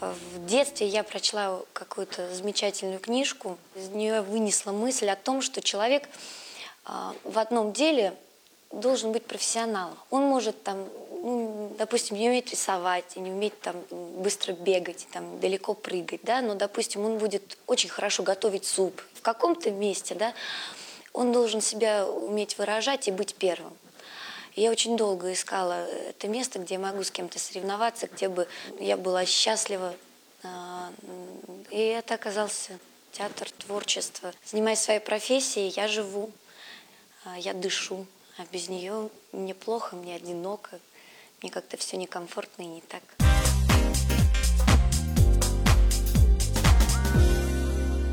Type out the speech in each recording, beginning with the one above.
В детстве я прочла какую-то замечательную книжку. Из нее вынесла мысль о том, что человек а, в одном деле должен быть профессионалом. Он может там, ну, допустим, не уметь рисовать, не уметь там быстро бегать, там далеко прыгать, да, но, допустим, он будет очень хорошо готовить суп. В каком-то месте, да, он должен себя уметь выражать и быть первым. Я очень долго искала это место, где я могу с кем-то соревноваться, где бы я была счастлива. А, и это оказался театр, творчество. Занимаясь своей профессией, я живу, а, я дышу. А без нее мне плохо, мне одиноко, мне как-то все некомфортно и не так.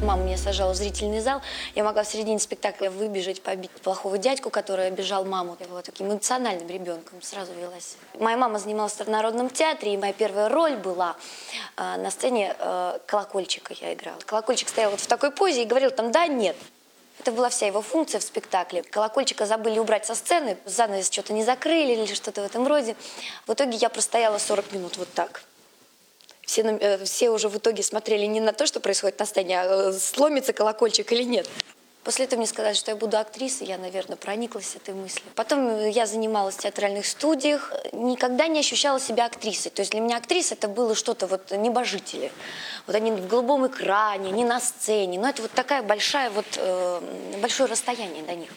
Мама меня сажала в зрительный зал. Я могла в середине спектакля выбежать, побить плохого дядьку, который обижал маму. Я была таким эмоциональным ребенком, сразу велась. Моя мама занималась в Народном театре, и моя первая роль была э, на сцене э, колокольчика я играла. Колокольчик стоял вот в такой позе и говорил там «да», «нет». Это была вся его функция в спектакле. Колокольчика забыли убрать со сцены, занавес что-то не закрыли или что-то в этом роде. В итоге я простояла 40 минут вот так все, э, все уже в итоге смотрели не на то, что происходит на сцене, а э, сломится колокольчик или нет. После этого мне сказали, что я буду актрисой, я, наверное, прониклась этой мыслью. Потом э, я занималась в театральных студиях, никогда не ощущала себя актрисой. То есть для меня актриса это было что-то вот небожители. Вот они в голубом экране, не на сцене. Но это вот такая большая вот, большое расстояние до них.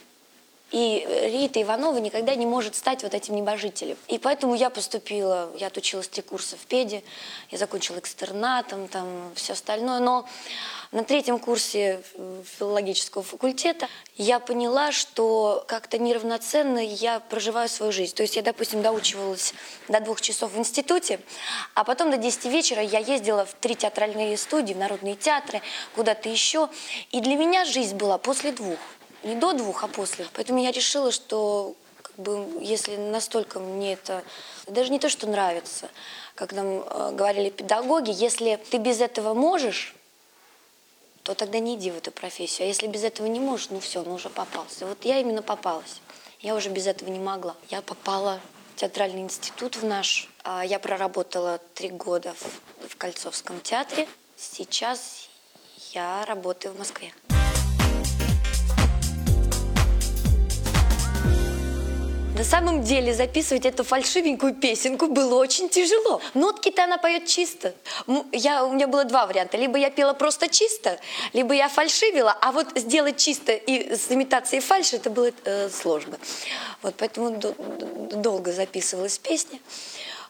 И Рита Иванова никогда не может стать вот этим небожителем. И поэтому я поступила, я отучилась три курса в ПЕДе, я закончила экстернатом, там все остальное. Но на третьем курсе филологического факультета я поняла, что как-то неравноценно я проживаю свою жизнь. То есть я, допустим, доучивалась до двух часов в институте, а потом до 10 вечера я ездила в три театральные студии, в народные театры, куда-то еще. И для меня жизнь была после двух не до двух, а после. Поэтому я решила, что как бы, если настолько мне это даже не то, что нравится, как нам э, говорили педагоги, если ты без этого можешь, то тогда не иди в эту профессию. А если без этого не можешь, ну все, ну уже попался. Вот я именно попалась. Я уже без этого не могла. Я попала в театральный институт в наш. А я проработала три года в, в Кольцовском театре. Сейчас я работаю в Москве. Самом деле записывать эту фальшивенькую песенку было очень тяжело. Нотки-то она поет чисто. Я, у меня было два варианта. Либо я пела просто чисто, либо я фальшивила, а вот сделать чисто и с имитацией фальши это было э, сложно. Вот поэтому долго записывалась песня.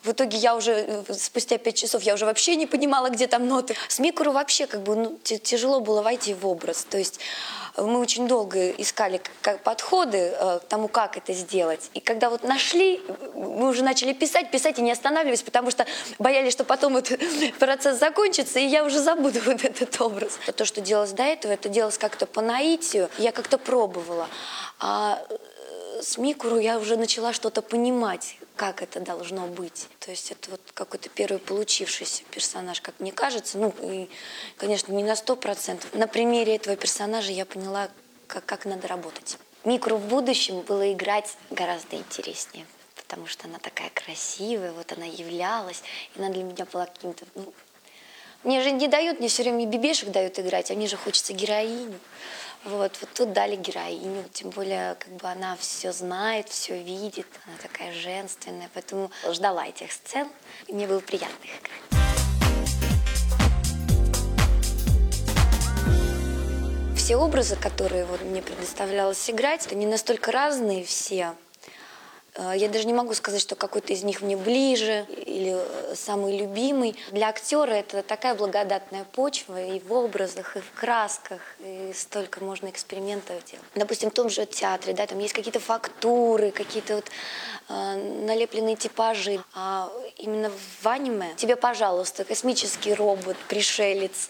В итоге я уже, э, спустя пять часов, я уже вообще не понимала, где там ноты. С Микуру вообще как бы ну, тяжело было войти в образ. То есть мы очень долго искали как, подходы э, к тому, как это сделать. И когда вот нашли, мы уже начали писать, писать и не останавливались, потому что боялись, что потом этот процесс закончится, и я уже забуду вот этот образ. То, что делалось до этого, это делалось как-то по наитию, я как-то пробовала. А с Микуру я уже начала что-то понимать, как это должно быть. То есть это вот какой-то первый получившийся персонаж, как мне кажется. Ну, и, конечно, не на сто процентов. На примере этого персонажа я поняла, как, как надо работать. Микру в будущем было играть гораздо интереснее, потому что она такая красивая, вот она являлась, и она для меня была каким-то... Ну, мне же не дают, мне все время бибешек дают играть, а мне же хочется героиню. Вот, вот тут дали героиню, тем более, как бы она все знает, все видит, она такая женственная, поэтому ждала этих сцен, и мне было приятно их играть. Все образы, которые вот мне предоставлялось играть, они настолько разные все, я даже не могу сказать, что какой-то из них мне ближе или э, самый любимый. Для актера это такая благодатная почва и в образах, и в красках, и столько можно экспериментов делать. Допустим, в том же театре, да, там есть какие-то фактуры, какие-то вот э, налепленные типажи. А именно в аниме тебе, пожалуйста, космический робот, пришелец,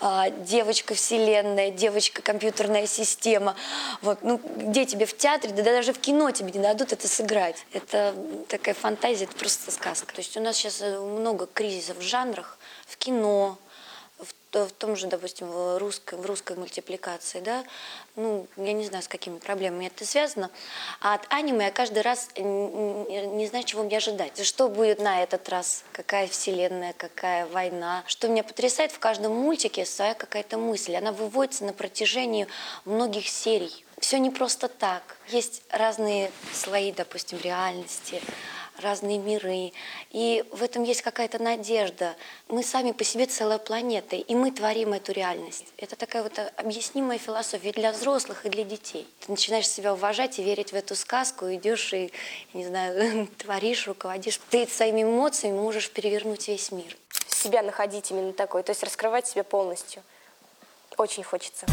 э, девочка вселенная, девочка компьютерная система. Вот, ну, где тебе в театре, да даже в кино тебе не дадут это сыграть. Это такая фантазия, это просто сказка. То есть у нас сейчас э, много кризисов в жанрах, в кино, в, в том же, допустим, в русской, в русской мультипликации, да, ну, я не знаю, с какими проблемами это связано, а от аниме я каждый раз не знаю, чего мне ожидать. Что будет на этот раз, какая вселенная, какая война. Что меня потрясает, в каждом мультике своя какая-то мысль, она выводится на протяжении многих серий. Все не просто так. Есть разные слои, допустим, реальности, разные миры. И в этом есть какая-то надежда. Мы сами по себе целая планета, и мы творим эту реальность. Это такая вот объяснимая философия для взрослых, и для детей. Ты начинаешь себя уважать и верить в эту сказку, идешь и, не знаю, творишь, руководишь. Ты своими эмоциями можешь перевернуть весь мир. Себя находить именно такой, то есть раскрывать себя полностью. Очень хочется.